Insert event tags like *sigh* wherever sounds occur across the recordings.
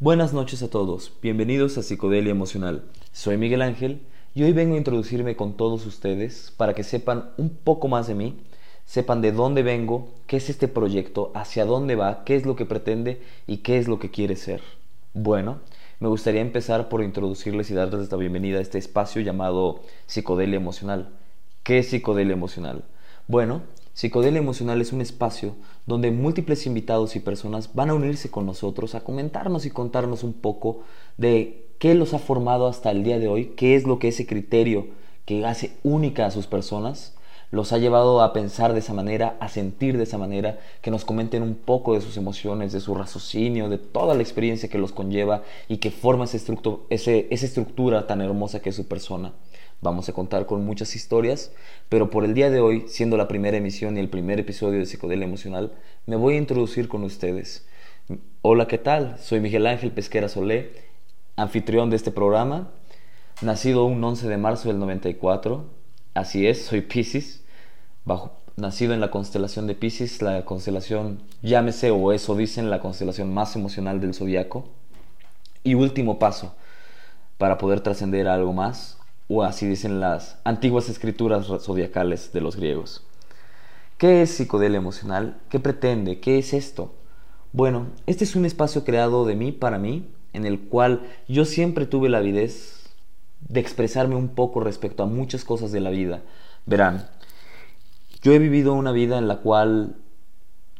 Buenas noches a todos, bienvenidos a Psicodelia Emocional. Soy Miguel Ángel y hoy vengo a introducirme con todos ustedes para que sepan un poco más de mí, sepan de dónde vengo, qué es este proyecto, hacia dónde va, qué es lo que pretende y qué es lo que quiere ser. Bueno, me gustaría empezar por introducirles y darles la bienvenida a este espacio llamado Psicodelia Emocional. ¿Qué es Psicodelia Emocional? Bueno, Psicodelia Emocional es un espacio donde múltiples invitados y personas van a unirse con nosotros a comentarnos y contarnos un poco de qué los ha formado hasta el día de hoy, qué es lo que ese criterio que hace única a sus personas los ha llevado a pensar de esa manera, a sentir de esa manera, que nos comenten un poco de sus emociones, de su raciocinio, de toda la experiencia que los conlleva y que forma esa, esa estructura tan hermosa que es su persona. Vamos a contar con muchas historias, pero por el día de hoy, siendo la primera emisión y el primer episodio de Psicodelia Emocional, me voy a introducir con ustedes. Hola, ¿qué tal? Soy Miguel Ángel Pesquera Solé, anfitrión de este programa, nacido un 11 de marzo del 94. Así es, soy Pisces, nacido en la constelación de Pisces, la constelación, llámese o eso dicen, la constelación más emocional del zodiaco. Y último paso para poder trascender algo más, o así dicen las antiguas escrituras zodiacales de los griegos. ¿Qué es psicodelia emocional? ¿Qué pretende? ¿Qué es esto? Bueno, este es un espacio creado de mí para mí, en el cual yo siempre tuve la avidez de expresarme un poco respecto a muchas cosas de la vida. Verán, yo he vivido una vida en la cual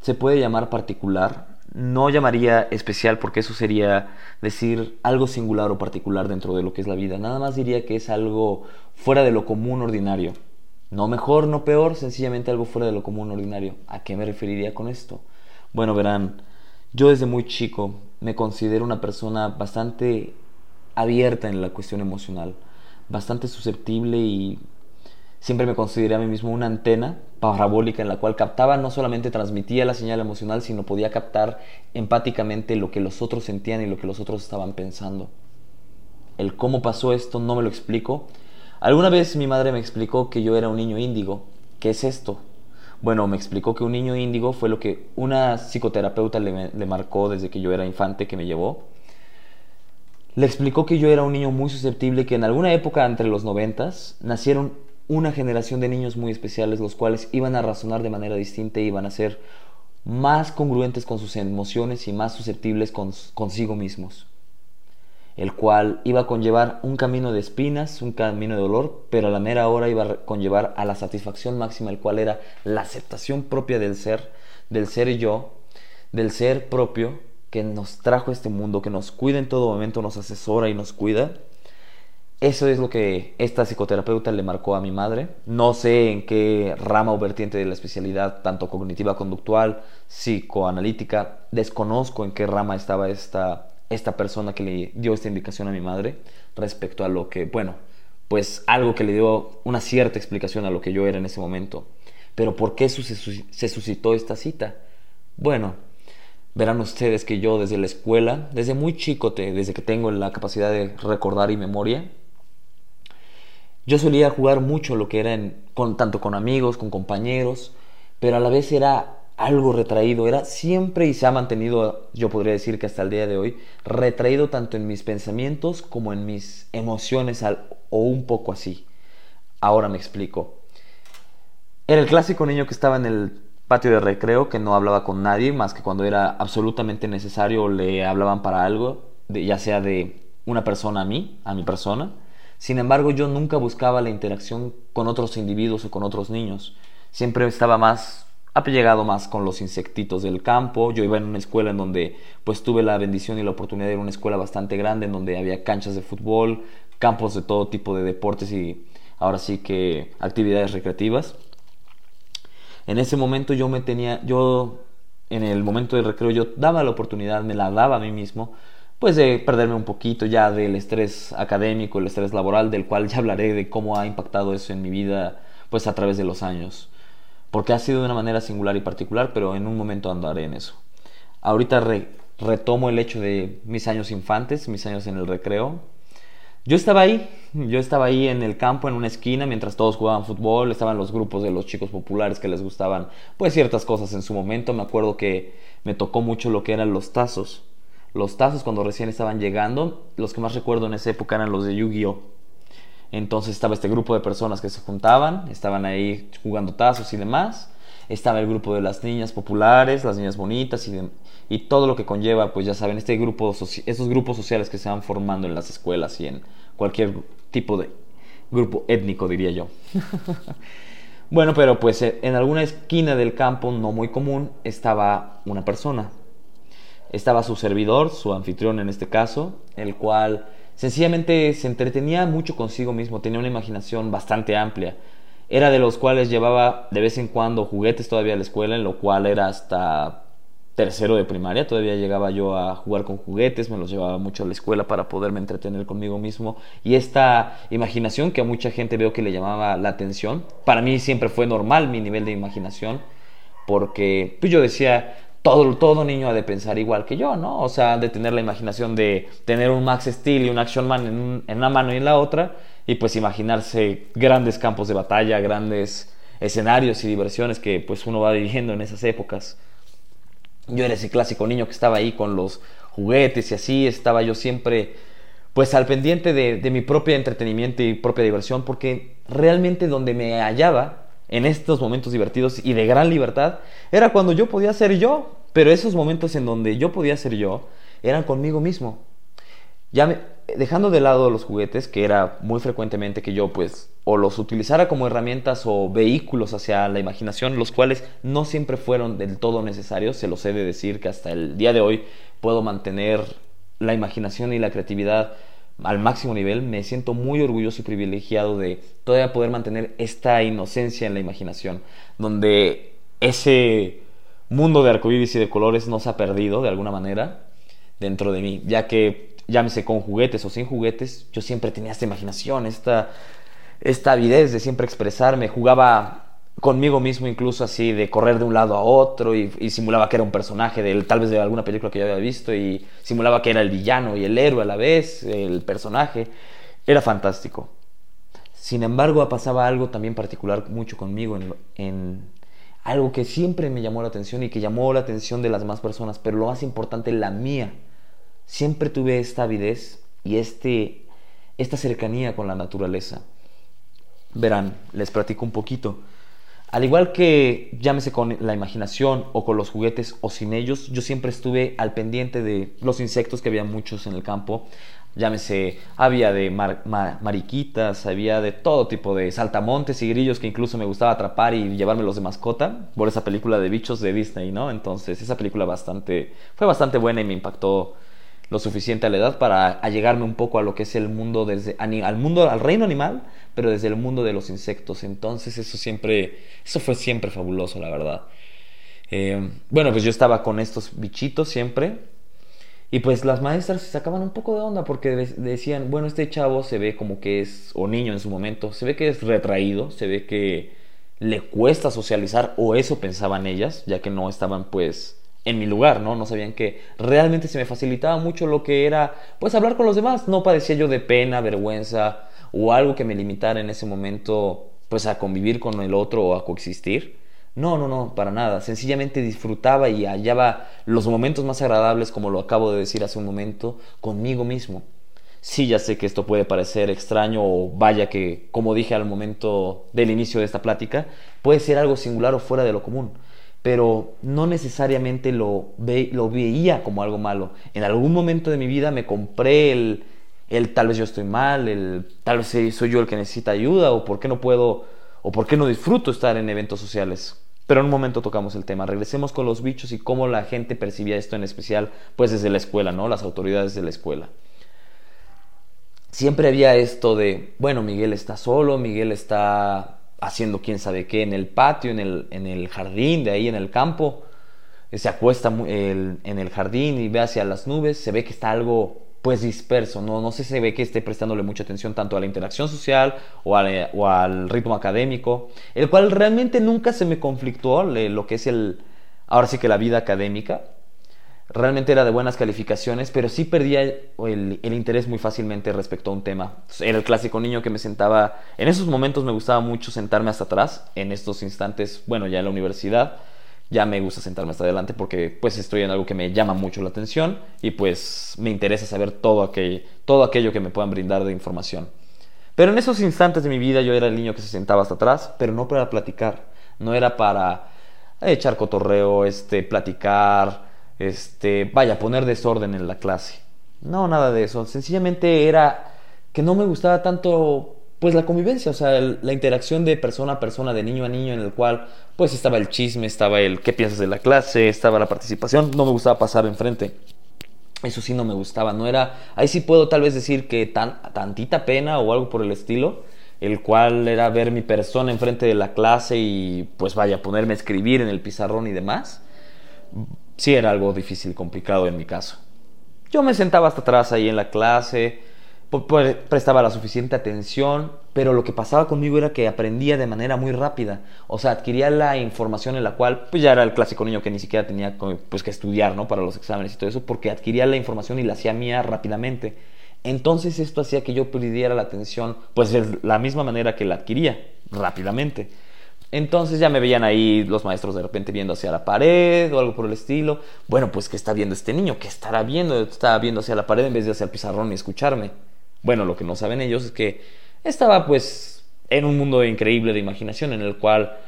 se puede llamar particular, no llamaría especial porque eso sería decir algo singular o particular dentro de lo que es la vida. Nada más diría que es algo fuera de lo común ordinario. No mejor, no peor, sencillamente algo fuera de lo común ordinario. ¿A qué me referiría con esto? Bueno, verán, yo desde muy chico me considero una persona bastante abierta en la cuestión emocional, bastante susceptible y siempre me consideré a mí mismo una antena parabólica en la cual captaba, no solamente transmitía la señal emocional, sino podía captar empáticamente lo que los otros sentían y lo que los otros estaban pensando. El cómo pasó esto no me lo explico. Alguna vez mi madre me explicó que yo era un niño índigo. ¿Qué es esto? Bueno, me explicó que un niño índigo fue lo que una psicoterapeuta le, le marcó desde que yo era infante que me llevó. Le explicó que yo era un niño muy susceptible, que en alguna época entre los noventas nacieron una generación de niños muy especiales, los cuales iban a razonar de manera distinta y iban a ser más congruentes con sus emociones y más susceptibles consigo mismos, el cual iba a conllevar un camino de espinas, un camino de dolor, pero a la mera hora iba a conllevar a la satisfacción máxima, el cual era la aceptación propia del ser, del ser yo, del ser propio que nos trajo a este mundo, que nos cuida en todo momento, nos asesora y nos cuida, eso es lo que esta psicoterapeuta le marcó a mi madre. No sé en qué rama o vertiente de la especialidad, tanto cognitiva conductual, psicoanalítica, desconozco en qué rama estaba esta, esta persona que le dio esta indicación a mi madre respecto a lo que, bueno, pues algo que le dio una cierta explicación a lo que yo era en ese momento. Pero ¿por qué se suscitó esta cita? Bueno, verán ustedes que yo desde la escuela, desde muy chico, desde que tengo la capacidad de recordar y memoria, yo solía jugar mucho lo que era con, tanto con amigos, con compañeros, pero a la vez era algo retraído, era siempre y se ha mantenido, yo podría decir que hasta el día de hoy, retraído tanto en mis pensamientos como en mis emociones o un poco así. Ahora me explico. Era el clásico niño que estaba en el patio de recreo, que no hablaba con nadie más que cuando era absolutamente necesario o le hablaban para algo, ya sea de una persona a mí, a mi persona, sin embargo, yo nunca buscaba la interacción con otros individuos o con otros niños. Siempre estaba más apellegado más con los insectitos del campo. Yo iba en una escuela en donde pues tuve la bendición y la oportunidad de ir a una escuela bastante grande en donde había canchas de fútbol, campos de todo tipo de deportes y ahora sí que actividades recreativas. En ese momento yo me tenía yo en el momento del recreo yo daba la oportunidad, me la daba a mí mismo pues de perderme un poquito ya del estrés académico, el estrés laboral, del cual ya hablaré de cómo ha impactado eso en mi vida pues a través de los años. Porque ha sido de una manera singular y particular, pero en un momento andaré en eso. Ahorita retomo el hecho de mis años infantes, mis años en el recreo. Yo estaba ahí, yo estaba ahí en el campo, en una esquina, mientras todos jugaban fútbol, estaban los grupos de los chicos populares que les gustaban pues ciertas cosas en su momento. Me acuerdo que me tocó mucho lo que eran los tazos los tazos cuando recién estaban llegando. Los que más recuerdo en esa época eran los de Yu-Gi-Oh! Entonces estaba este grupo de personas que se juntaban, estaban ahí jugando tazos y demás. Estaba el grupo de las niñas populares, las niñas bonitas y, y todo lo que conlleva, pues ya saben, este grupo, estos grupos sociales que se van formando en las escuelas y en cualquier tipo de grupo étnico, diría yo. *laughs* bueno, pero pues eh, en alguna esquina del campo, no muy común, estaba una persona. Estaba su servidor, su anfitrión en este caso, el cual sencillamente se entretenía mucho consigo mismo, tenía una imaginación bastante amplia. Era de los cuales llevaba de vez en cuando juguetes todavía a la escuela, en lo cual era hasta tercero de primaria, todavía llegaba yo a jugar con juguetes, me los llevaba mucho a la escuela para poderme entretener conmigo mismo y esta imaginación que a mucha gente veo que le llamaba la atención, para mí siempre fue normal mi nivel de imaginación porque pues yo decía, todo, todo niño ha de pensar igual que yo, ¿no? O sea, de tener la imaginación de tener un Max Steel y un Action Man en, una mano y en la otra y pues imaginarse grandes campos de batalla, grandes escenarios y diversiones que pues uno va viviendo en esas épocas. Yo era ese clásico niño que estaba ahí con los juguetes y así, estaba yo siempre pues al pendiente de, mi propio entretenimiento y propia diversión, porque realmente donde me hallaba en estos momentos divertidos y de gran libertad era cuando yo podía ser yo, pero esos momentos en donde yo podía ser yo eran conmigo mismo. Ya me, dejando de lado los juguetes, que era muy frecuentemente que yo pues o los utilizara como herramientas o vehículos hacia la imaginación, los cuales no siempre fueron del todo necesarios, se los he de decir que hasta el día de hoy puedo mantener la imaginación y la creatividad al máximo nivel, me siento muy orgulloso y privilegiado de todavía poder mantener esta inocencia en la imaginación, donde ese mundo de arcoíris y de colores no se ha perdido de alguna manera dentro de mí, ya que llámese con juguetes o sin juguetes, yo siempre tenía esta imaginación, esta, esta avidez de siempre expresarme, jugaba conmigo mismo incluso así de correr de un lado a otro y, simulaba que era un personaje de tal vez de alguna película que yo había visto y simulaba que era el villano y el héroe a la vez, el personaje, era fantástico. Sin embargo, pasaba algo también particular mucho conmigo en, algo que siempre me llamó la atención y que llamó la atención de las demás personas, pero lo más importante, la mía siempre tuve esta avidez y este, esta cercanía con la naturaleza. Verán, les platico un poquito. Al igual que llámese con la imaginación o con los juguetes o sin ellos, yo siempre estuve al pendiente de los insectos que había muchos en el campo. Llámese, había de mariquitas, había de todo tipo de saltamontes y grillos que incluso me gustaba atrapar y llevármelos de mascota por esa película de bichos de Disney, ¿no? Entonces, esa película bastante, fue bastante buena y me impactó lo suficiente a la edad para allegarme un poco a lo que es el mundo desde al mundo al reino animal pero desde el mundo de los insectos entonces eso siempre eso fue siempre fabuloso la verdad eh, bueno pues yo estaba con estos bichitos siempre y pues las maestras se sacaban un poco de onda porque decían bueno este chavo se ve como que es o niño en su momento se ve que es retraído se ve que le cuesta socializar o eso pensaban ellas ya que no estaban pues en mi lugar, ¿no? No sabían que realmente se me facilitaba mucho lo que era, pues, hablar con los demás. No padecía yo de pena, vergüenza o algo que me limitara en ese momento, pues, a convivir con el otro o a coexistir. No, no, no, para nada. Sencillamente disfrutaba y hallaba los momentos más agradables, como lo acabo de decir hace un momento, conmigo mismo. Sí, ya sé que esto puede parecer extraño o vaya que, como dije al momento del inicio de esta plática, puede ser algo singular o fuera de lo común pero no necesariamente lo, lo veía como algo malo. En algún momento de mi vida me compré el, el tal vez yo estoy mal, el tal vez soy yo el que necesita ayuda, o por qué no puedo, o por qué no disfruto estar en eventos sociales. Pero en un momento tocamos el tema. Regresemos con los bichos y cómo la gente percibía esto en especial, pues desde la escuela, ¿no? Las autoridades de la escuela. Siempre había esto de, bueno, Miguel está solo, Miguel está haciendo quién sabe qué en el patio, en el, en el jardín, de ahí en el campo. Se acuesta en el jardín y ve hacia las nubes, se ve que está algo pues disperso, no, no sé, se ve que esté prestándole mucha atención tanto a la interacción social o, al ritmo académico, el cual realmente nunca se me conflictuó lo que es el, ahora sí que la vida académica, realmente era de buenas calificaciones, pero sí perdía el, interés muy fácilmente respecto a un tema. Era el clásico niño que me sentaba, en esos momentos me gustaba mucho sentarme hasta atrás, en estos instantes, bueno, ya en la universidad, ya me gusta sentarme hasta adelante porque pues estoy en algo que me llama mucho la atención y pues me interesa saber todo aquello, todo aquello que me puedan brindar de información. Pero en esos instantes de mi vida yo era el niño que se sentaba hasta atrás, pero no para platicar, no era para echar cotorreo, este, platicar, este, vaya, poner desorden en la clase. No, nada de eso. Sencillamente era que no me gustaba tanto pues la convivencia, o sea, la interacción de persona a persona, de niño a niño, en el cual pues estaba el chisme, estaba el qué piensas de la clase, estaba la participación, no me gustaba pasar enfrente. Eso sí no me gustaba, no era, ahí sí puedo tal vez decir que tan, tantita pena o algo por el estilo, el cual era ver mi persona enfrente de la clase y pues vaya, ponerme a escribir en el pizarrón y demás. Sí era algo difícil, complicado en mi caso. Yo me sentaba hasta atrás ahí en la clase, prestaba la suficiente atención, pero lo que pasaba conmigo era que aprendía de manera muy rápida. O sea, adquiría la información en la cual, pues ya era el clásico niño que ni siquiera tenía pues, que estudiar, ¿no? Para los exámenes y todo eso, porque adquiría la información y la hacía mía rápidamente. Entonces esto hacía que yo perdiera la atención, pues de la misma manera que la adquiría, rápidamente. Entonces ya me veían ahí los maestros de repente viendo hacia la pared o algo por el estilo. Bueno, pues ¿qué está viendo este niño? ¿Qué estará viendo? Estaba viendo hacia la pared en vez de hacia el pizarrón y escucharme. Bueno, lo que no saben ellos es que estaba pues en un mundo increíble de imaginación en el cual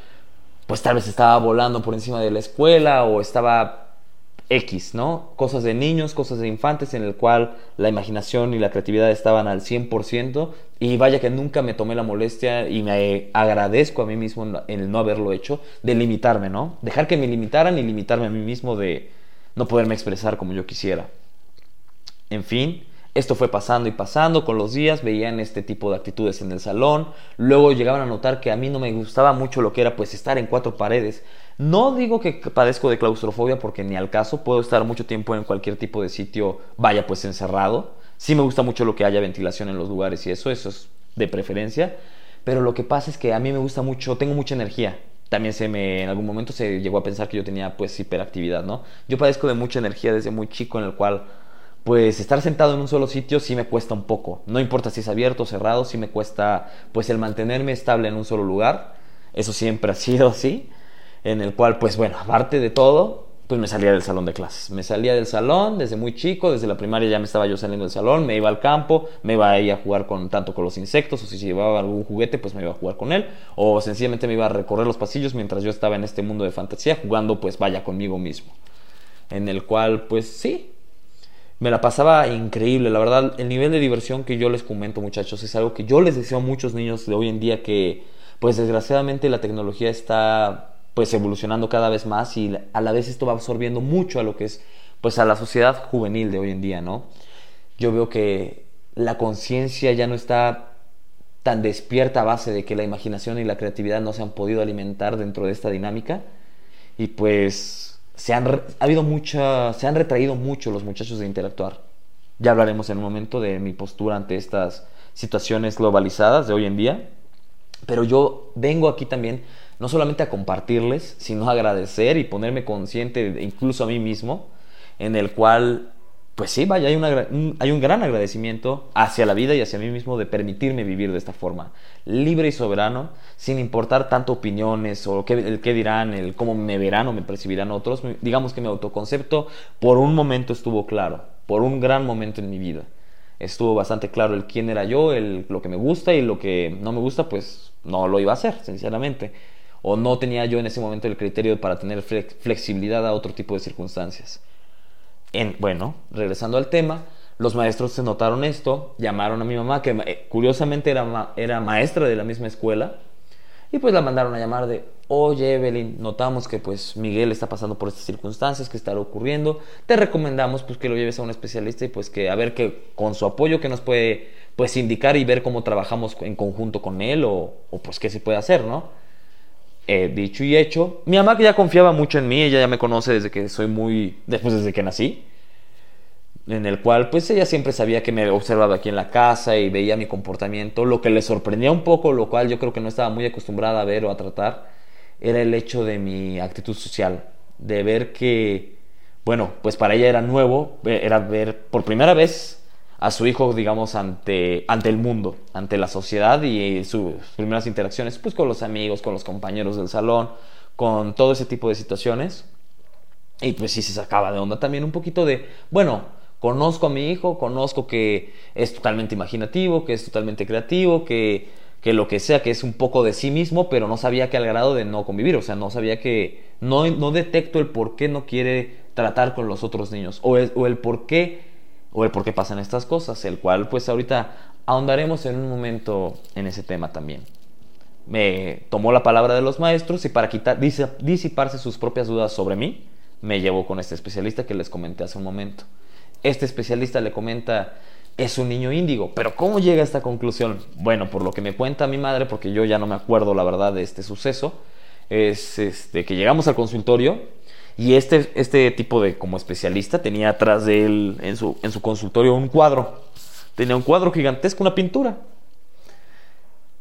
pues tal vez estaba volando por encima de la escuela o estaba X, ¿no? Cosas de niños, cosas de infantes en el cual la imaginación y la creatividad estaban al 100% y vaya que nunca me tomé la molestia y me agradezco a mí mismo el no haberlo hecho, de limitarme, ¿no? Dejar que me limitaran y limitarme a mí mismo de no poderme expresar como yo quisiera. En fin, esto fue pasando y pasando con los días, veían este tipo de actitudes en el salón, luego llegaban a notar que a mí no me gustaba mucho lo que era pues estar en cuatro paredes. No digo que padezco de claustrofobia porque ni al caso, puedo estar mucho tiempo en cualquier tipo de sitio, vaya pues encerrado. Sí me gusta mucho lo que haya ventilación en los lugares y eso, eso es de preferencia, pero lo que pasa es que a mí me gusta mucho, tengo mucha energía. También se me, en algún momento se llegó a pensar que yo tenía pues hiperactividad, ¿no? Yo padezco de mucha energía desde muy chico en el cual pues estar sentado en un solo sitio sí me cuesta un poco. No importa si es abierto o cerrado, sí me cuesta pues el mantenerme estable en un solo lugar. Eso siempre *laughs* ha sido así. En el cual, pues bueno, aparte de todo, pues me salía del salón de clases. Me salía del salón desde muy chico, desde la primaria ya me estaba yo saliendo del salón, me iba al campo, me iba a ir a jugar con tanto con los insectos, o si llevaba algún juguete, pues me iba a jugar con él, o sencillamente me iba a recorrer los pasillos mientras yo estaba en este mundo de fantasía jugando, pues vaya conmigo mismo. En el cual, pues sí, me la pasaba increíble, la verdad, el nivel de diversión que yo les comento muchachos es algo que yo les deseo a muchos niños de hoy en día que pues desgraciadamente la tecnología está pues evolucionando cada vez más y a la vez esto va absorbiendo mucho a lo que es pues a la sociedad juvenil de hoy en día, ¿no? Yo veo que la conciencia ya no está tan despierta a base de que la imaginación y la creatividad no se han podido alimentar dentro de esta dinámica y pues se han, ha habido mucha, se han retraído mucho los muchachos de interactuar. Ya hablaremos en un momento de mi postura ante estas situaciones globalizadas de hoy en día. Pero yo vengo aquí también no solamente a compartirles, sino a agradecer y ponerme consciente, incluso a mí mismo, en el cual pues sí, vaya, hay, un, un gran agradecimiento hacia la vida y hacia mí mismo de permitirme vivir de esta forma, libre y soberano, sin importar tanto opiniones o qué, el qué dirán, el cómo me verán o me percibirán otros. Digamos que mi autoconcepto por un momento estuvo claro, por un gran momento en mi vida. Estuvo bastante claro el quién era yo, el, lo que me gusta y lo que no me gusta, pues no lo iba a hacer, sinceramente. O no tenía yo en ese momento el criterio para tener flexibilidad a otro tipo de circunstancias bueno, regresando al tema, los maestros se notaron esto, llamaron a mi mamá, que eh, curiosamente era, era maestra de la misma escuela, y pues la mandaron a llamar de, oye Evelyn, notamos que pues Miguel está pasando por estas circunstancias, que está ocurriendo, te recomendamos pues que lo lleves a un especialista y pues que a ver que con su apoyo que nos puede pues indicar y ver cómo trabajamos en conjunto con él o, o pues qué se puede hacer, ¿no? Eh, dicho y hecho, mi mamá que ya confiaba mucho en mí, ella ya me conoce desde que soy muy, después desde que nací, en el cual pues ella siempre sabía que me observaba aquí en la casa y veía mi comportamiento, lo que le sorprendía un poco, lo cual yo creo que no estaba muy acostumbrada a ver o a tratar, era el hecho de mi actitud social, de ver que, bueno, pues para ella era nuevo, era ver por primera vez a su hijo, digamos, ante, ante el mundo, ante la sociedad y sus primeras interacciones, pues con los amigos, con los compañeros del salón, con todo ese tipo de situaciones. Y pues sí se sacaba de onda también un poquito de, bueno, conozco a mi hijo, conozco que es totalmente imaginativo, que es totalmente creativo, que, que lo que sea, que es un poco de sí mismo, pero no sabía que al grado de no convivir, o sea, no sabía que no, no detecto el por qué no quiere tratar con los otros niños o el, o el por qué o el por qué pasan estas cosas, el cual pues ahorita ahondaremos en un momento en ese tema también me tomó la palabra de los maestros y para quitar, disiparse sus propias dudas sobre mí, me llevó con este especialista que les comenté hace un momento. Este especialista le comenta, es un niño índigo, pero ¿cómo llega a esta conclusión? Bueno, por lo que me cuenta mi madre, porque yo ya no me acuerdo la verdad de este suceso, es este, que llegamos al consultorio y este, este tipo de como especialista tenía atrás de él en su, en su consultorio un cuadro. Tenía un cuadro gigantesco, una pintura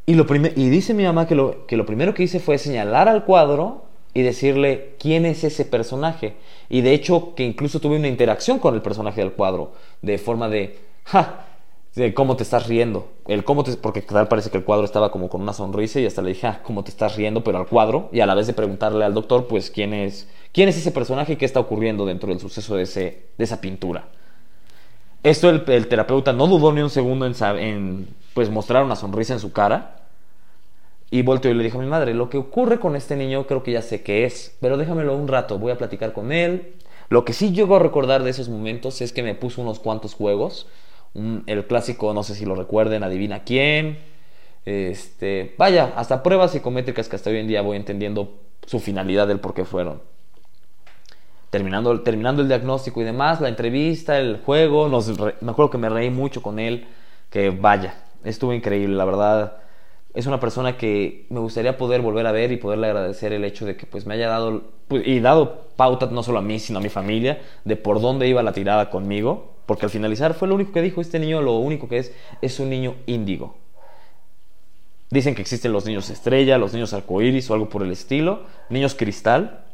y, lo y dice mi mamá que lo, que lo primero que hice fue señalar al cuadro y decirle quién es ese personaje. Y de hecho que incluso tuve una interacción con el personaje del cuadro, de forma de, ja, de cómo te estás riendo. El cómo te, porque tal parece que el cuadro estaba como con una sonrisa y hasta le dije, ah, cómo te estás riendo, pero al cuadro. Y a la vez de preguntarle al doctor, pues, quién es, quién es ese personaje y qué está ocurriendo dentro del suceso de, ese, de esa pintura. Esto el, terapeuta no dudó ni un segundo en, en pues mostrar una sonrisa en su cara. Y volteó y le dijo a mi madre, lo que ocurre con este niño creo que ya sé qué es, pero déjamelo un rato, voy a platicar con él. Lo que sí llego a recordar de esos momentos es que me puso unos cuantos juegos. El clásico, no sé si lo recuerden, adivina quién. Este, vaya, hasta pruebas psicométricas que hasta hoy en día voy entendiendo su finalidad del por qué fueron. Terminando, terminando el diagnóstico y demás, la entrevista, el juego, nos, me acuerdo que me reí mucho con él, que vaya, estuvo increíble, la verdad. Es una persona que me gustaría poder volver a ver y poderle agradecer el hecho de que pues me haya dado pues, y dado pauta no solo a mí sino a mi familia de por dónde iba la tirada conmigo, porque al finalizar fue lo único que dijo este niño, lo único que es es un niño índigo. Dicen que existen los niños estrella, los niños arcoíris o algo por el estilo, niños cristal,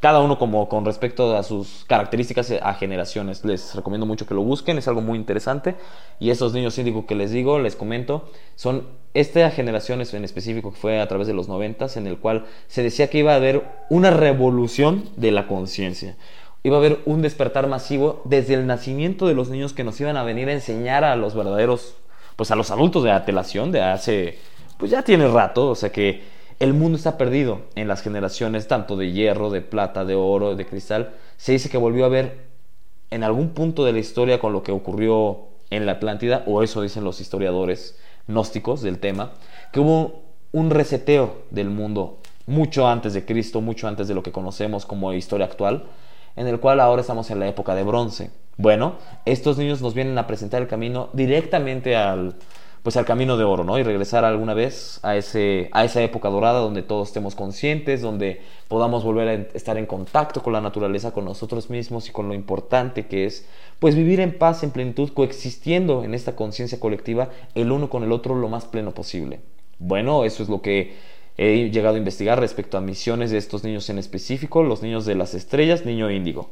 cada uno como con respecto a sus características a generaciones. Les recomiendo mucho que lo busquen, es algo muy interesante. Y esos niños índigos que les digo, les comento, son esta generación en específico que fue a través de los noventas, en el cual se decía que iba a haber una revolución de la conciencia. Iba a haber un despertar masivo desde el nacimiento de los niños que nos iban a venir a enseñar a los verdaderos, pues a los adultos de atelación de hace, pues ya tiene rato, o sea que el mundo está perdido en las generaciones tanto de hierro, de plata, de oro, de cristal. Se dice que volvió a ver en algún punto de la historia con lo que ocurrió en la Atlántida, o eso dicen los historiadores gnósticos del tema, que hubo un reseteo del mundo mucho antes de Cristo, mucho antes de lo que conocemos como historia actual, en el cual ahora estamos en la época de bronce. Bueno, estos niños nos vienen a presentar el camino directamente al, pues al camino de oro, ¿no? Y regresar alguna vez a, ese, a esa época dorada donde todos estemos conscientes, donde podamos volver a estar en contacto con la naturaleza, con nosotros mismos y con lo importante que es, pues vivir en paz, en plenitud, coexistiendo en esta conciencia colectiva el uno con el otro lo más pleno posible. Bueno, eso es lo que he llegado a investigar respecto a misiones de estos niños en específico, los niños de las estrellas, niño índigo.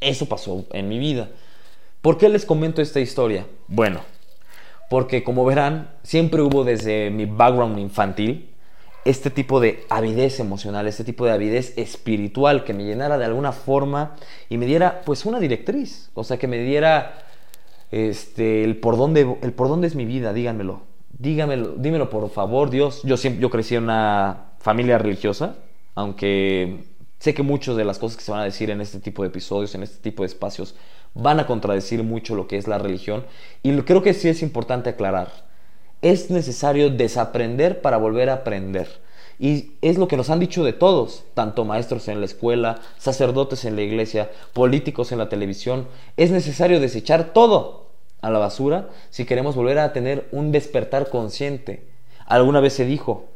Eso pasó en mi vida. ¿Por qué les comento esta historia? Bueno, porque como verán, siempre hubo desde mi background infantil este tipo de avidez emocional, este tipo de avidez espiritual que me llenara de alguna forma y me diera pues una directriz, o sea, que me diera este, el, por dónde, el por dónde es mi vida, díganmelo, díganmelo, dímelo por favor, Dios. Yo, siempre, yo crecí en una familia religiosa, aunque sé que muchas de las cosas que se van a decir en este tipo de episodios, en este tipo de espacios, van a contradecir mucho lo que es la religión y creo que sí es importante aclarar. Es necesario desaprender para volver a aprender. Y es lo que nos han dicho de todos, tanto maestros en la escuela, sacerdotes en la iglesia, políticos en la televisión. Es necesario desechar todo a la basura si queremos volver a tener un despertar consciente. Alguna vez se dijo,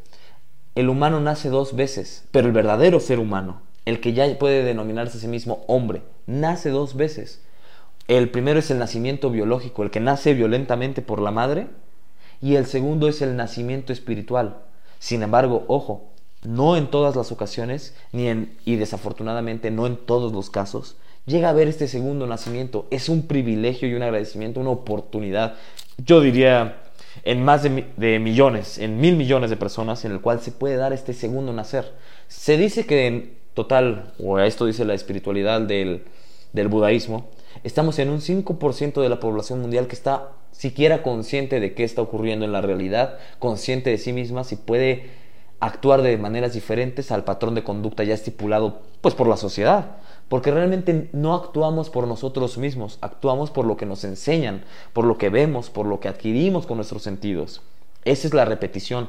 el humano nace dos veces, pero el verdadero ser humano, el que ya puede denominarse a sí mismo hombre, nace dos veces. El primero es el nacimiento biológico, el que nace violentamente por la madre, y el segundo es el nacimiento espiritual. Sin embargo, ojo, no en todas las ocasiones, ni en, y desafortunadamente no en todos los casos, llega a haber este segundo nacimiento. Es un privilegio y un agradecimiento, una oportunidad, yo diría, en más de, de millones, en mil millones de personas, en el cual se puede dar este segundo nacer. Se dice que en total, o esto dice la espiritualidad del, del budaísmo, estamos en un 5% de la población mundial que está siquiera consciente de qué está ocurriendo en la realidad, consciente de sí misma, si puede actuar de maneras diferentes al patrón de conducta ya estipulado pues por la sociedad, porque realmente no actuamos por nosotros mismos, actuamos por lo que nos enseñan, por lo que vemos, por lo que adquirimos con nuestros sentidos. Esa es la repetición.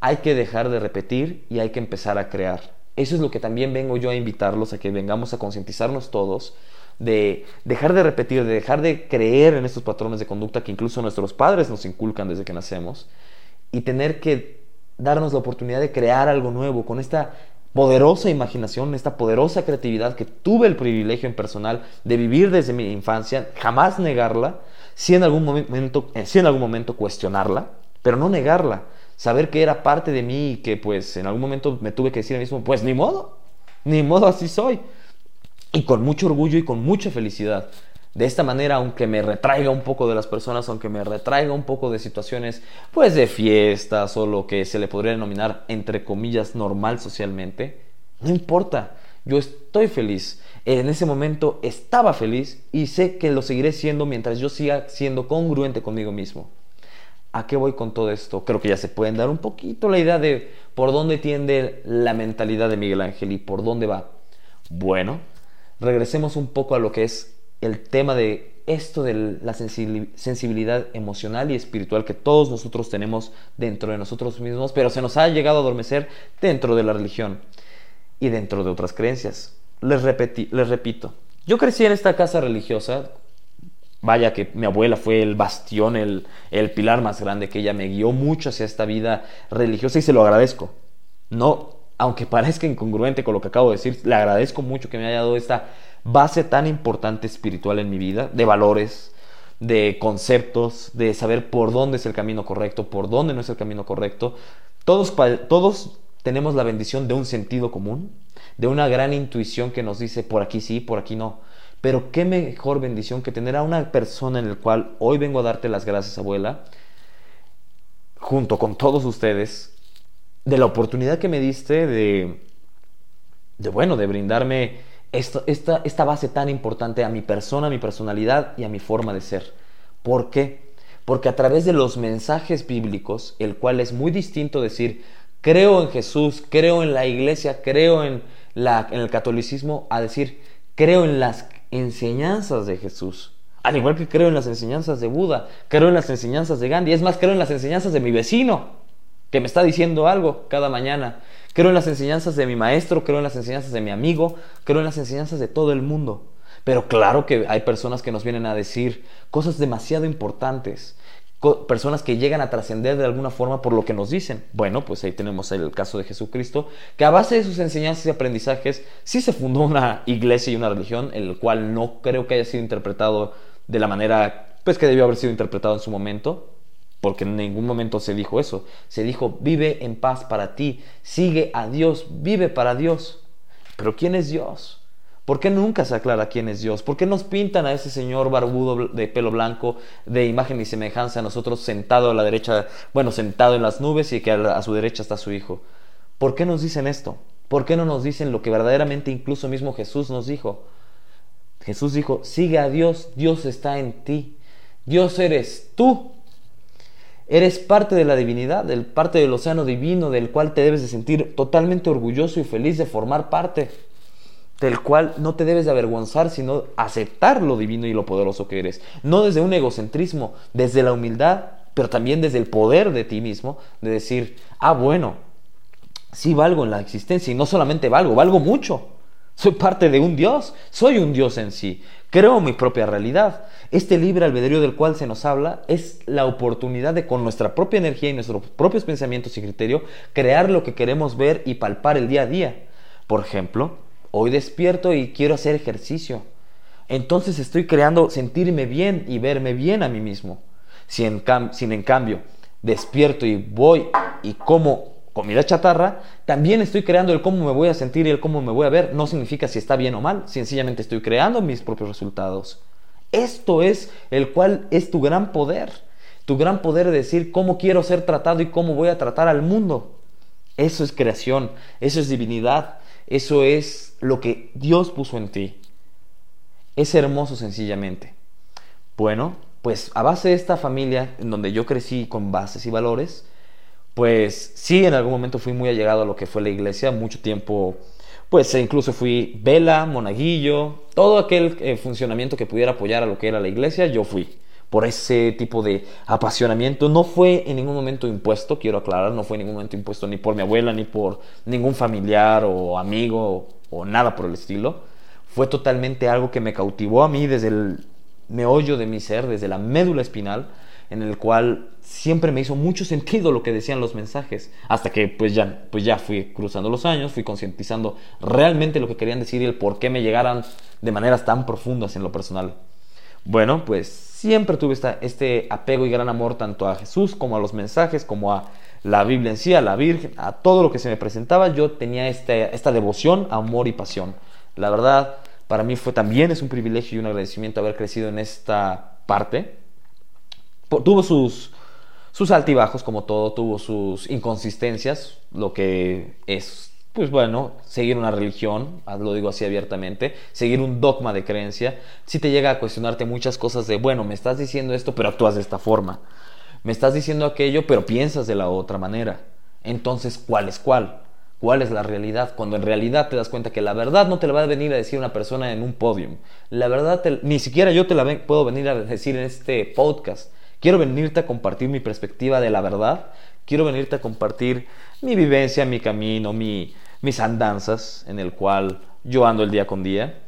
Hay que dejar de repetir y hay que empezar a crear. Eso es lo que también vengo yo a invitarlos a que vengamos a concientizarnos todos de dejar de repetir, de dejar de creer en estos patrones de conducta que incluso nuestros padres nos inculcan desde que nacemos y tener que darnos la oportunidad de crear algo nuevo con esta poderosa imaginación, esta poderosa creatividad que tuve el privilegio en personal de vivir desde mi infancia, jamás negarla, si en algún momento, eh, en algún momento cuestionarla, pero no negarla, saber que era parte de mí y que pues en algún momento me tuve que decir a mí mismo, pues ni modo, ni modo así soy y con mucho orgullo y con mucha felicidad. De esta manera, aunque me retraiga un poco de las personas, aunque me retraiga un poco de situaciones, pues de fiestas o lo que se le podría denominar, entre comillas, normal socialmente, no importa, yo estoy feliz. En ese momento estaba feliz y sé que lo seguiré siendo mientras yo siga siendo congruente conmigo mismo. ¿A qué voy con todo esto? Creo que ya se pueden dar un poquito la idea de por dónde tiende la mentalidad de Miguel Ángel y por dónde va. Bueno, regresemos un poco a lo que es el tema de esto de la sensibilidad emocional y espiritual que todos nosotros tenemos dentro de nosotros mismos, pero se nos ha llegado a adormecer dentro de la religión y dentro de otras creencias. Les, les repito, yo crecí en esta casa religiosa, vaya que mi abuela fue el bastión, el, el pilar más grande, que ella me guió mucho hacia esta vida religiosa y se lo agradezco. No aunque parezca incongruente con lo que acabo de decir, le agradezco mucho que me haya dado esta base tan importante espiritual en mi vida, de valores, de conceptos, de saber por dónde es el camino correcto, por dónde no es el camino correcto. Todos, todos tenemos la bendición de un sentido común, de una gran intuición que nos dice por aquí sí, por aquí no. Pero qué mejor bendición que tener a una persona en el cual hoy vengo a darte las gracias, abuela, junto con todos ustedes, de la oportunidad que me diste de, de bueno, de brindarme esta, esta, esta base tan importante a mi persona, a mi personalidad y a mi forma de ser. ¿Por qué? Porque a través de los mensajes bíblicos, el cual es muy distinto decir, creo en Jesús, creo en la iglesia, creo en, la, en el catolicismo, a decir, creo en las enseñanzas de Jesús. Al igual que creo en las enseñanzas de Buda, creo en las enseñanzas de Gandhi, es más, creo en las enseñanzas de mi vecino que me está diciendo algo cada mañana. Creo en las enseñanzas de mi maestro, creo en las enseñanzas de mi amigo, creo en las enseñanzas de todo el mundo. Pero claro que hay personas que nos vienen a decir cosas demasiado importantes, personas que llegan a trascender de alguna forma por lo que nos dicen. Bueno, pues ahí tenemos el caso de Jesucristo, que a base de sus enseñanzas y aprendizajes sí se fundó una iglesia y una religión, el cual no creo que haya sido interpretado de la manera pues que debió haber sido interpretado en su momento, porque en ningún momento se dijo eso. Se dijo, vive en paz para ti, sigue a Dios, vive para Dios. Pero ¿quién es Dios? ¿Por qué nunca se aclara quién es Dios? ¿Por qué nos pintan a ese señor barbudo de pelo blanco, de imagen y semejanza, a nosotros sentado a la derecha, bueno, sentado en las nubes y que a, su derecha está su hijo? ¿Por qué nos dicen esto? ¿Por qué no nos dicen lo que verdaderamente incluso mismo Jesús nos dijo? Jesús dijo, sigue a Dios, Dios está en ti, Dios eres tú. Eres parte de la divinidad, del parte del océano divino del cual te debes de sentir totalmente orgulloso y feliz de formar parte, del cual no te debes de avergonzar, sino aceptar lo divino y lo poderoso que eres. No desde un egocentrismo, desde la humildad, pero también desde el poder de ti mismo, de decir, ah, bueno, sí valgo en la existencia y no solamente valgo, valgo mucho. Soy parte de un Dios, soy un Dios en sí, creo mi propia realidad. Este libre albedrío del cual se nos habla es la oportunidad de con nuestra propia energía y nuestros propios pensamientos y criterio crear lo que queremos ver y palpar el día a día. Por ejemplo, hoy despierto y quiero hacer ejercicio. Entonces estoy creando sentirme bien y verme bien a mí mismo. Si en, si en cambio despierto y voy y como comida chatarra, también estoy creando el cómo me voy a sentir y el cómo me voy a ver. No significa si está bien o mal, sencillamente estoy creando mis propios resultados. Esto es el cual es tu gran poder. Tu gran poder de decir cómo quiero ser tratado y cómo voy a tratar al mundo. Eso es creación, eso es divinidad, eso es lo que Dios puso en ti. Es hermoso sencillamente. Bueno, pues a base de esta familia en donde yo crecí con bases y valores, pues sí, en algún momento fui muy allegado a lo que fue la iglesia, mucho tiempo, pues e incluso fui vela, monaguillo, todo aquel eh, funcionamiento que pudiera apoyar a lo que era la iglesia, yo fui por ese tipo de apasionamiento. No fue en ningún momento impuesto, quiero aclarar, no fue en ningún momento impuesto ni por mi abuela, ni por ningún familiar o amigo o, nada por el estilo. Fue totalmente algo que me cautivó a mí desde el meollo de mi ser, desde la médula espinal, en el cual siempre me hizo mucho sentido lo que decían los mensajes, hasta que pues ya, pues ya fui cruzando los años, fui concientizando realmente lo que querían decir y el por qué me llegaran de maneras tan profundas en lo personal. Bueno, pues siempre tuve esta, este apego y gran amor tanto a Jesús como a los mensajes, como a la Biblia en sí, a la Virgen, a todo lo que se me presentaba, yo tenía este, esta devoción, amor y pasión. La verdad, para mí fue también es un privilegio y un agradecimiento haber crecido en esta parte tuvo sus, sus altibajos como todo, tuvo sus inconsistencias, lo que es, pues bueno, seguir una religión, ah, lo digo así abiertamente, seguir un dogma de creencia, si te llega a cuestionarte muchas cosas de, bueno, me estás diciendo esto, pero actúas de esta forma, me estás diciendo aquello, pero piensas de la otra manera, entonces, ¿cuál es cuál? ¿Cuál es la realidad? Cuando en realidad te das cuenta que la verdad no te la va a venir a decir una persona en un podium. La verdad, ni siquiera yo te la puedo venir a decir en este podcast. Quiero venirte a compartir mi perspectiva de la verdad. Quiero venirte a compartir mi vivencia, mi camino, mi, mis andanzas en el cual yo ando el día con día.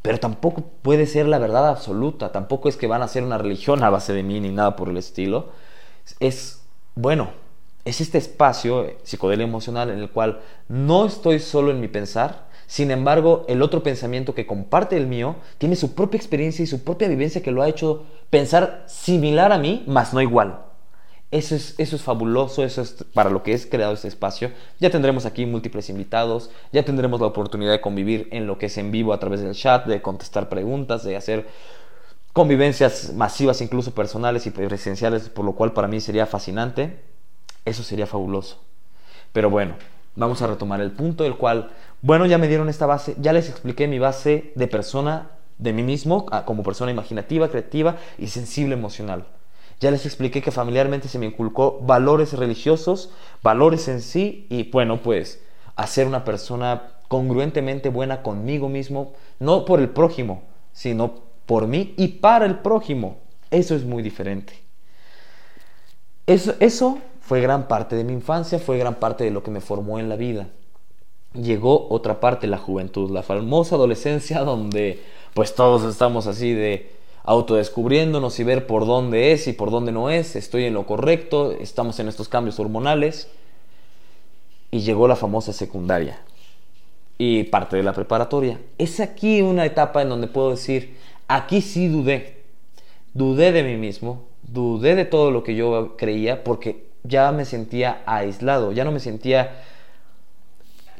Pero tampoco puede ser la verdad absoluta. Tampoco es que van a ser una religión a base de mí ni nada por el estilo. Es, bueno, es este espacio psicodelia emocional en el cual no estoy solo en mi pensar, sin embargo, el otro pensamiento que comparte el mío tiene su propia experiencia y su propia vivencia que lo ha hecho pensar similar a mí, mas no igual. Eso es, eso es fabuloso, eso es para lo que es creado este espacio. Ya tendremos aquí múltiples invitados, ya tendremos la oportunidad de convivir en lo que es en vivo a través del chat, de contestar preguntas, de hacer convivencias masivas, incluso personales y presenciales, por lo cual para mí sería fascinante. Eso sería fabuloso. Pero bueno, vamos a retomar el punto del cual, bueno, ya me dieron esta base, ya les expliqué mi base de persona, de mí mismo, como persona imaginativa, creativa y sensible emocional. Ya les expliqué que familiarmente se me inculcó valores religiosos, valores en sí y bueno, pues hacer una persona congruentemente buena conmigo mismo, no por el prójimo, sino por mí y para el prójimo. Eso es muy diferente. Eso, eso fue gran parte de mi infancia, fue gran parte de lo que me formó en la vida. Llegó otra parte, la juventud, la famosa adolescencia *laughs* donde pues todos estamos así de autodescubriéndonos y ver por dónde es y por dónde no es, estoy en lo correcto, estamos en estos cambios hormonales. Y llegó la famosa secundaria y parte de la preparatoria. Es aquí una etapa en donde puedo decir, aquí sí dudé. Dudé de mí mismo, dudé de todo lo que yo creía porque ya me sentía aislado, ya no me sentía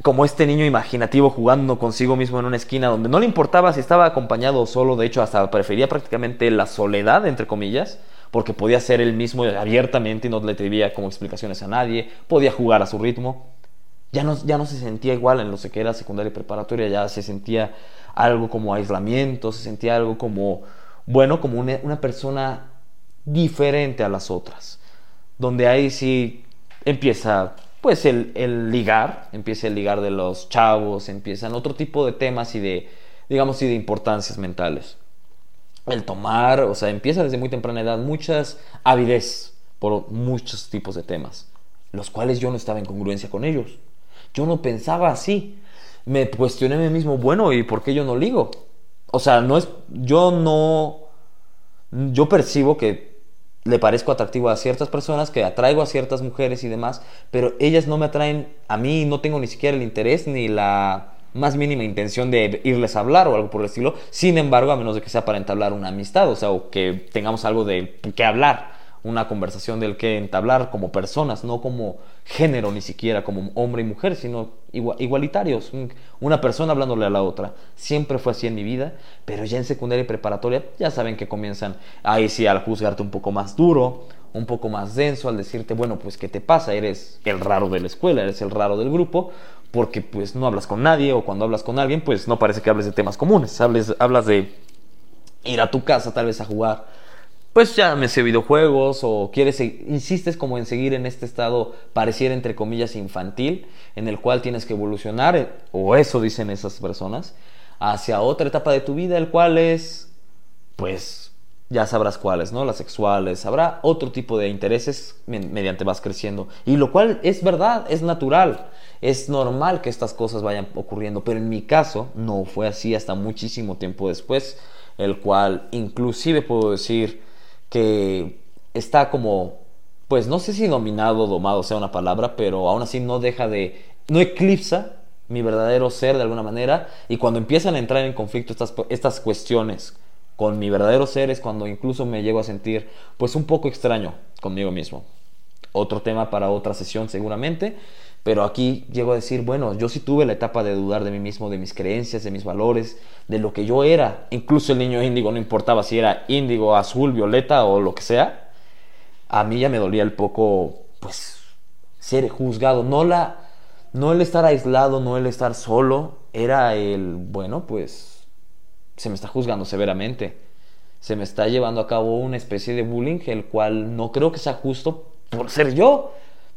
como este niño imaginativo jugando consigo mismo en una esquina donde no le importaba si estaba acompañado o solo, de hecho hasta prefería prácticamente la soledad, entre comillas, porque podía ser él mismo abiertamente y no le atrevía como explicaciones a nadie, podía jugar a su ritmo. Ya no, ya no se sentía igual en lo que era secundaria y preparatoria, ya se sentía algo como aislamiento, se sentía algo como, bueno, como una, una persona diferente a las otras donde ahí sí empieza pues el, ligar, empieza el ligar de los chavos, empiezan otro tipo de temas y de, digamos, y de importancias mentales. El tomar, o sea, empieza desde muy temprana edad muchas avidez por muchos tipos de temas, los cuales yo no estaba en congruencia con ellos. Yo no pensaba así. Me cuestioné a mí mismo, bueno, ¿y por qué yo no ligo? O sea, no es, yo no, yo percibo que le parezco atractivo a ciertas personas, que atraigo a ciertas mujeres y demás, pero ellas no me atraen a mí, no tengo ni siquiera el interés ni la más mínima intención de irles a hablar o algo por el estilo, sin embargo, a menos de que sea para entablar una amistad, o sea, o que tengamos algo de qué hablar una conversación del que entablar como personas, no como género ni siquiera, como hombre y mujer, sino igualitarios, una persona hablándole a la otra. Siempre fue así en mi vida, pero ya en secundaria y preparatoria ya saben que comienzan ahí sí al juzgarte un poco más duro un poco más denso al decirte, bueno, pues ¿qué te pasa? Eres el raro de la escuela, eres el raro del grupo, porque pues no hablas con nadie o cuando hablas con alguien, pues no parece que hables de temas comunes, hables, hablas de ir a tu casa tal vez a jugar pues ya me sé videojuegos o quieres, insistes como en seguir en este estado pareciera entre comillas infantil, en el cual tienes que evolucionar, eh, o eso dicen esas personas, hacia otra etapa de tu vida, el cual es, pues, ya sabrás cuáles, ¿no? Las sexuales, habrá otro tipo de intereses mediante vas creciendo. Y lo cual es verdad, es natural, es normal que estas cosas vayan ocurriendo, pero en mi caso no fue así hasta muchísimo tiempo después, el cual inclusive puedo decir, que está como, pues no sé si dominado o domado sea una palabra, pero aún así no deja de, no eclipsa mi verdadero ser de alguna manera y cuando empiezan a entrar en conflicto estas, estas cuestiones con mi verdadero ser es cuando incluso me llego a sentir pues un poco extraño conmigo mismo. Otro tema para otra sesión seguramente, pero aquí llego a decir, bueno, yo sí tuve la etapa de dudar de mí mismo, de mis creencias, de mis valores, de lo que yo era. Incluso el niño índigo, no importaba si era índigo, azul, violeta o lo que sea. A mí ya me dolía el poco, pues, ser juzgado. No, la, no el estar aislado, no el estar solo. Era el, bueno, pues, se me está juzgando severamente. Se me está llevando a cabo una especie de bullying, el cual no creo que sea justo por ser yo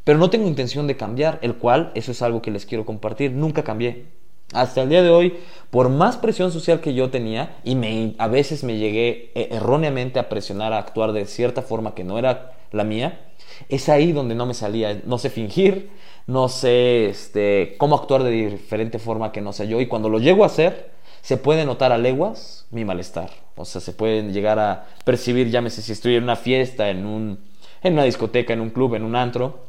pero no tengo intención de cambiar, el cual, eso es algo que les quiero compartir, nunca cambié. Hasta el día de hoy, por más presión social que yo tenía, y a veces me llegué eh, erróneamente a presionar a actuar de cierta forma que no era la mía, es ahí donde no me salía, no sé fingir, no sé este, cómo actuar de diferente forma que no sea yo, y cuando lo llego a hacer, se puede notar a leguas mi malestar, o sea, se puede llegar a percibir, llámese si estoy en una fiesta, en, un, en una discoteca, en un club, en un antro,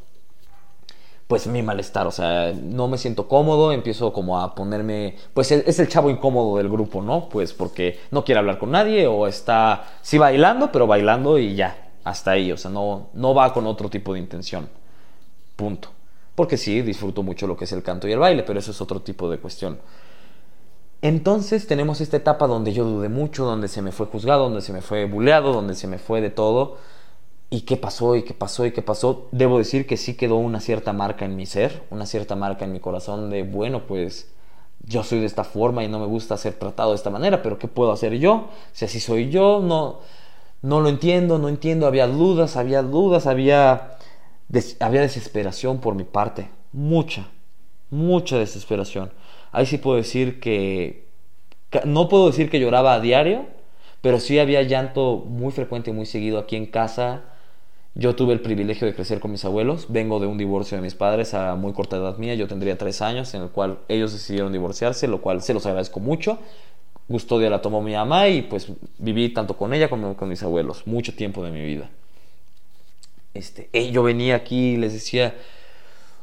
pues mi malestar, o sea, no me siento cómodo, empiezo como a ponerme, pues es el chavo incómodo del grupo, ¿no? Pues porque no quiere hablar con nadie o está, sí bailando, pero bailando y ya, hasta ahí, o sea, no, no va con otro tipo de intención, punto. Porque sí, disfruto mucho lo que es el canto y el baile, pero eso es otro tipo de cuestión. Entonces tenemos esta etapa donde yo dudé mucho, donde se me fue juzgado, donde se me fue buleado, donde se me fue de todo ¿Y qué pasó? ¿Y qué pasó? ¿Y qué pasó? Debo decir que sí quedó una cierta marca en mi ser, una cierta marca en mi corazón de, bueno, pues yo soy de esta forma y no me gusta ser tratado de esta manera, pero ¿qué puedo hacer yo? Si así soy yo, no, no lo entiendo, no entiendo, había dudas, había dudas, había, había desesperación por mi parte, mucha, mucha desesperación. Ahí sí puedo decir que, no puedo decir que lloraba a diario, pero sí había llanto muy frecuente y muy seguido aquí en casa yo tuve el privilegio de crecer con mis abuelos. Vengo de un divorcio de mis padres a muy corta edad mía. Yo tendría tres años, en el cual ellos decidieron divorciarse, lo cual se los agradezco mucho. Custodia la tomó mi mamá y pues viví tanto con ella como con mis abuelos, mucho tiempo de mi vida. Este, yo venía aquí y les decía,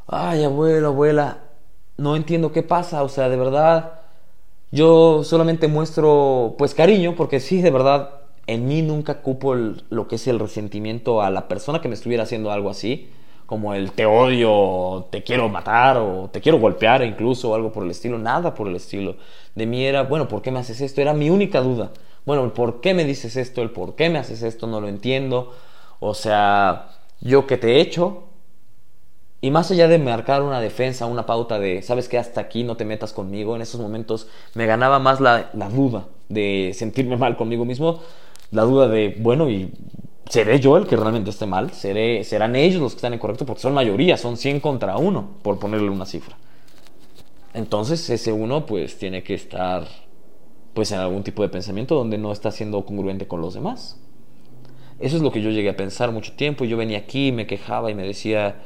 ay abuelo, abuela, no entiendo qué pasa, o sea, de verdad, yo solamente muestro pues cariño, porque sí, de verdad, en mí nunca cupo lo que es el resentimiento a la persona que me estuviera haciendo algo así, como el te odio, te quiero matar o te quiero golpear incluso algo por el estilo, nada por el estilo. De mí era, bueno, ¿por qué me haces esto? Era mi única duda. Bueno, por qué me dices esto, el por qué me haces esto, no lo entiendo. O sea, yo que te he hecho. Y más allá de marcar una defensa, una pauta de, sabes que hasta aquí no te metas conmigo, en esos momentos me ganaba más la, la duda de sentirme *laughs* mal conmigo mismo la duda de, bueno, ¿y seré yo el que realmente esté mal? ¿Seré, ¿Serán ellos los que están incorrectos? Porque son mayoría, son 100 contra 1, por ponerle una cifra. Entonces ese uno pues tiene que estar pues en algún tipo de pensamiento donde no está siendo congruente con los demás. Eso es lo que yo llegué a pensar mucho tiempo. Yo venía aquí, me quejaba y me decía,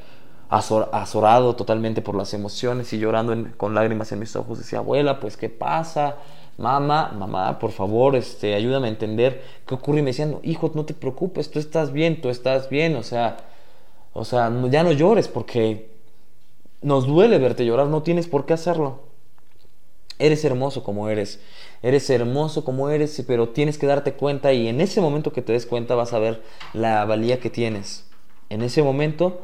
azorado totalmente por las emociones y llorando con lágrimas en mis ojos, decía, abuela, pues ¿qué pasa? Mamá, mamá, por favor, este, ayúdame a entender qué ocurre. Y me decían, hijo, no te preocupes, tú estás bien, tú estás bien, o sea, o sea, ya no llores porque nos duele verte llorar, no tienes por qué hacerlo. Eres hermoso como eres, eres hermoso como eres, pero tienes que darte cuenta y en ese momento que te des cuenta vas a ver la valía que tienes. En ese momento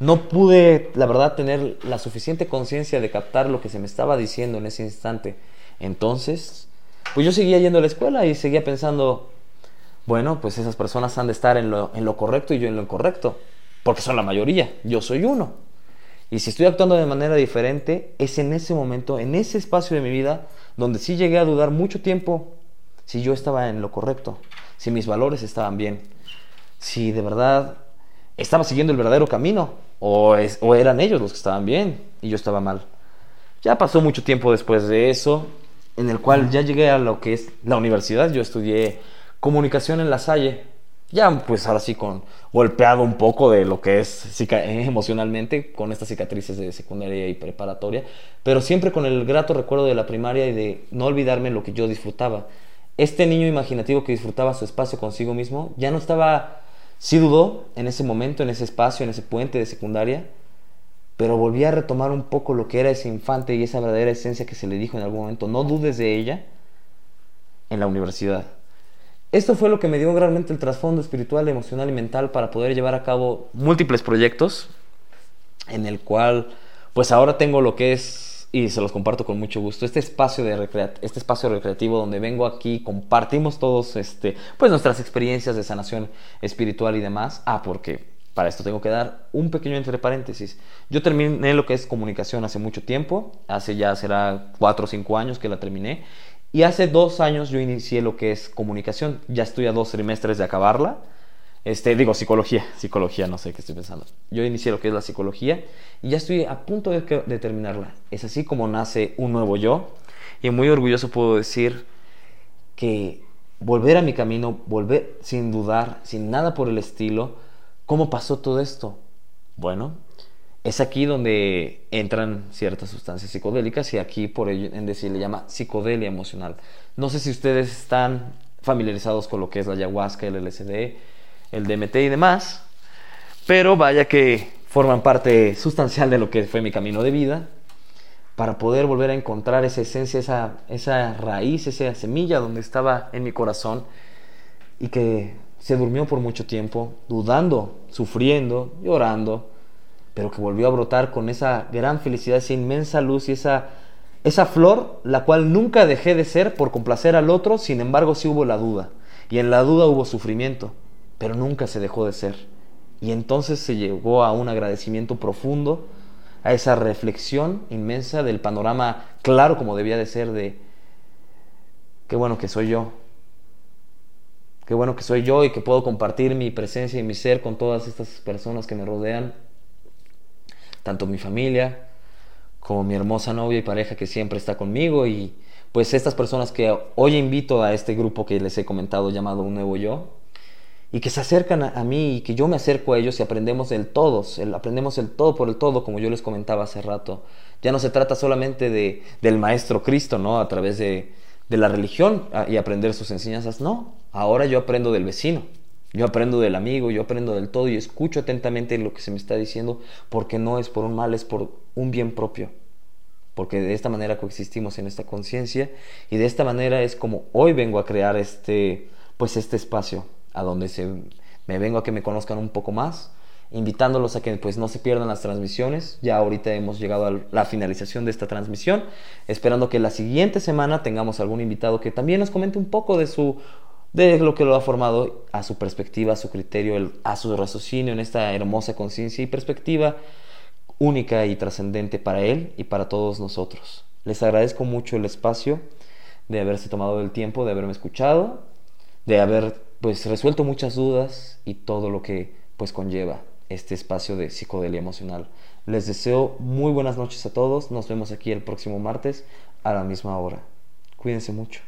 no pude, la verdad, tener la suficiente conciencia de captar lo que se me estaba diciendo en ese instante entonces, pues yo seguía yendo a la escuela y seguía pensando, bueno, pues esas personas han de estar en lo, en lo correcto y yo en lo incorrecto, porque son la mayoría, yo soy uno. Y si estoy actuando de manera diferente, es en ese momento, en ese espacio de mi vida, donde sí llegué a dudar mucho tiempo si yo estaba en lo correcto, si mis valores estaban bien, si de verdad estaba siguiendo el verdadero camino o, es, o eran ellos los que estaban bien y yo estaba mal. Ya pasó mucho tiempo después de eso, en el cual ya llegué a lo que es la universidad. Yo estudié comunicación en la Salle. Ya pues ahora sí con golpeado un poco de lo que es *laughs* emocionalmente con estas cicatrices de secundaria y preparatoria, pero siempre con el grato recuerdo de la primaria y de no olvidarme lo que yo disfrutaba. Este niño imaginativo que disfrutaba su espacio consigo mismo ya no estaba, sí dudó en ese momento, en ese espacio, en ese puente de secundaria, pero volví a retomar un poco lo que era ese infante y esa verdadera esencia que se le dijo en algún momento, no dudes de ella, en la universidad. Esto fue lo que me dio realmente el trasfondo espiritual, emocional y mental para poder llevar a cabo múltiples proyectos, en el cual pues ahora tengo lo que es, y se los comparto con mucho gusto, este espacio, de este espacio recreativo donde vengo aquí, compartimos todos este, pues nuestras experiencias de sanación espiritual y demás. Ah, porque para esto tengo que dar un pequeño entre paréntesis. Yo terminé lo que es comunicación hace mucho tiempo, hace ya será cuatro o cinco años que la terminé, y hace dos años yo inicié lo que es comunicación. Ya estoy a dos trimestres de acabarla. Este, digo, psicología, psicología, no sé qué estoy pensando. Yo inicié lo que es la psicología y ya estoy a punto de, de terminarla. Es así como nace un nuevo yo y muy orgulloso puedo decir que volver a mi camino, volver sin dudar, sin nada por el estilo, ¿Cómo pasó todo esto? Bueno, es aquí donde entran ciertas sustancias psicodélicas y aquí por ello en decir le llama psicodelia emocional. No sé si ustedes están familiarizados con lo que es la ayahuasca, el LSD, el DMT y demás, pero vaya que forman parte sustancial de lo que fue mi camino de vida para poder volver a encontrar esa esencia, esa, esa raíz, esa semilla donde estaba en mi corazón y que se durmió por mucho tiempo, dudando, sufriendo, llorando, pero que volvió a brotar con esa gran felicidad, esa inmensa luz y esa, esa flor, la cual nunca dejé de ser por complacer al otro, sin embargo sí hubo la duda, y en la duda hubo sufrimiento, pero nunca se dejó de ser. Y entonces se llegó a un agradecimiento profundo, a esa reflexión inmensa del panorama claro como debía de ser de, qué bueno que soy yo, Qué bueno que soy yo y que puedo compartir mi presencia y mi ser con todas estas personas que me rodean, tanto mi familia como mi hermosa novia y pareja que siempre está conmigo y pues estas personas que hoy invito a este grupo que les he comentado llamado Un Nuevo Yo y que se acercan a, mí y que yo me acerco a ellos y aprendemos el todo, el, aprendemos el todo por el todo como yo les comentaba hace rato. Ya no se trata solamente de, del Maestro Cristo, ¿no? A través de, de la religión y aprender sus enseñanzas, no, ahora yo aprendo del vecino, yo aprendo del amigo, yo aprendo del todo y escucho atentamente lo que se me está diciendo porque no es por un mal, es por un bien propio. Porque de esta manera coexistimos en esta conciencia y de esta manera es como hoy vengo a crear este pues este espacio a donde se me vengo a que me conozcan un poco más, invitándolos a que pues no se pierdan las transmisiones. Ya ahorita hemos llegado a la finalización de esta transmisión, esperando que la siguiente semana tengamos algún invitado que también nos comente un poco de su de lo que lo ha formado a su perspectiva, a su criterio, a su raciocinio en esta hermosa conciencia y perspectiva única y trascendente para él y para todos nosotros. Les agradezco mucho el espacio de haberse tomado el tiempo, de haberme escuchado, de haber pues resuelto muchas dudas y todo lo que pues conlleva este espacio de psicodelia emocional. Les deseo muy buenas noches a todos. Nos vemos aquí el próximo martes a la misma hora. Cuídense mucho.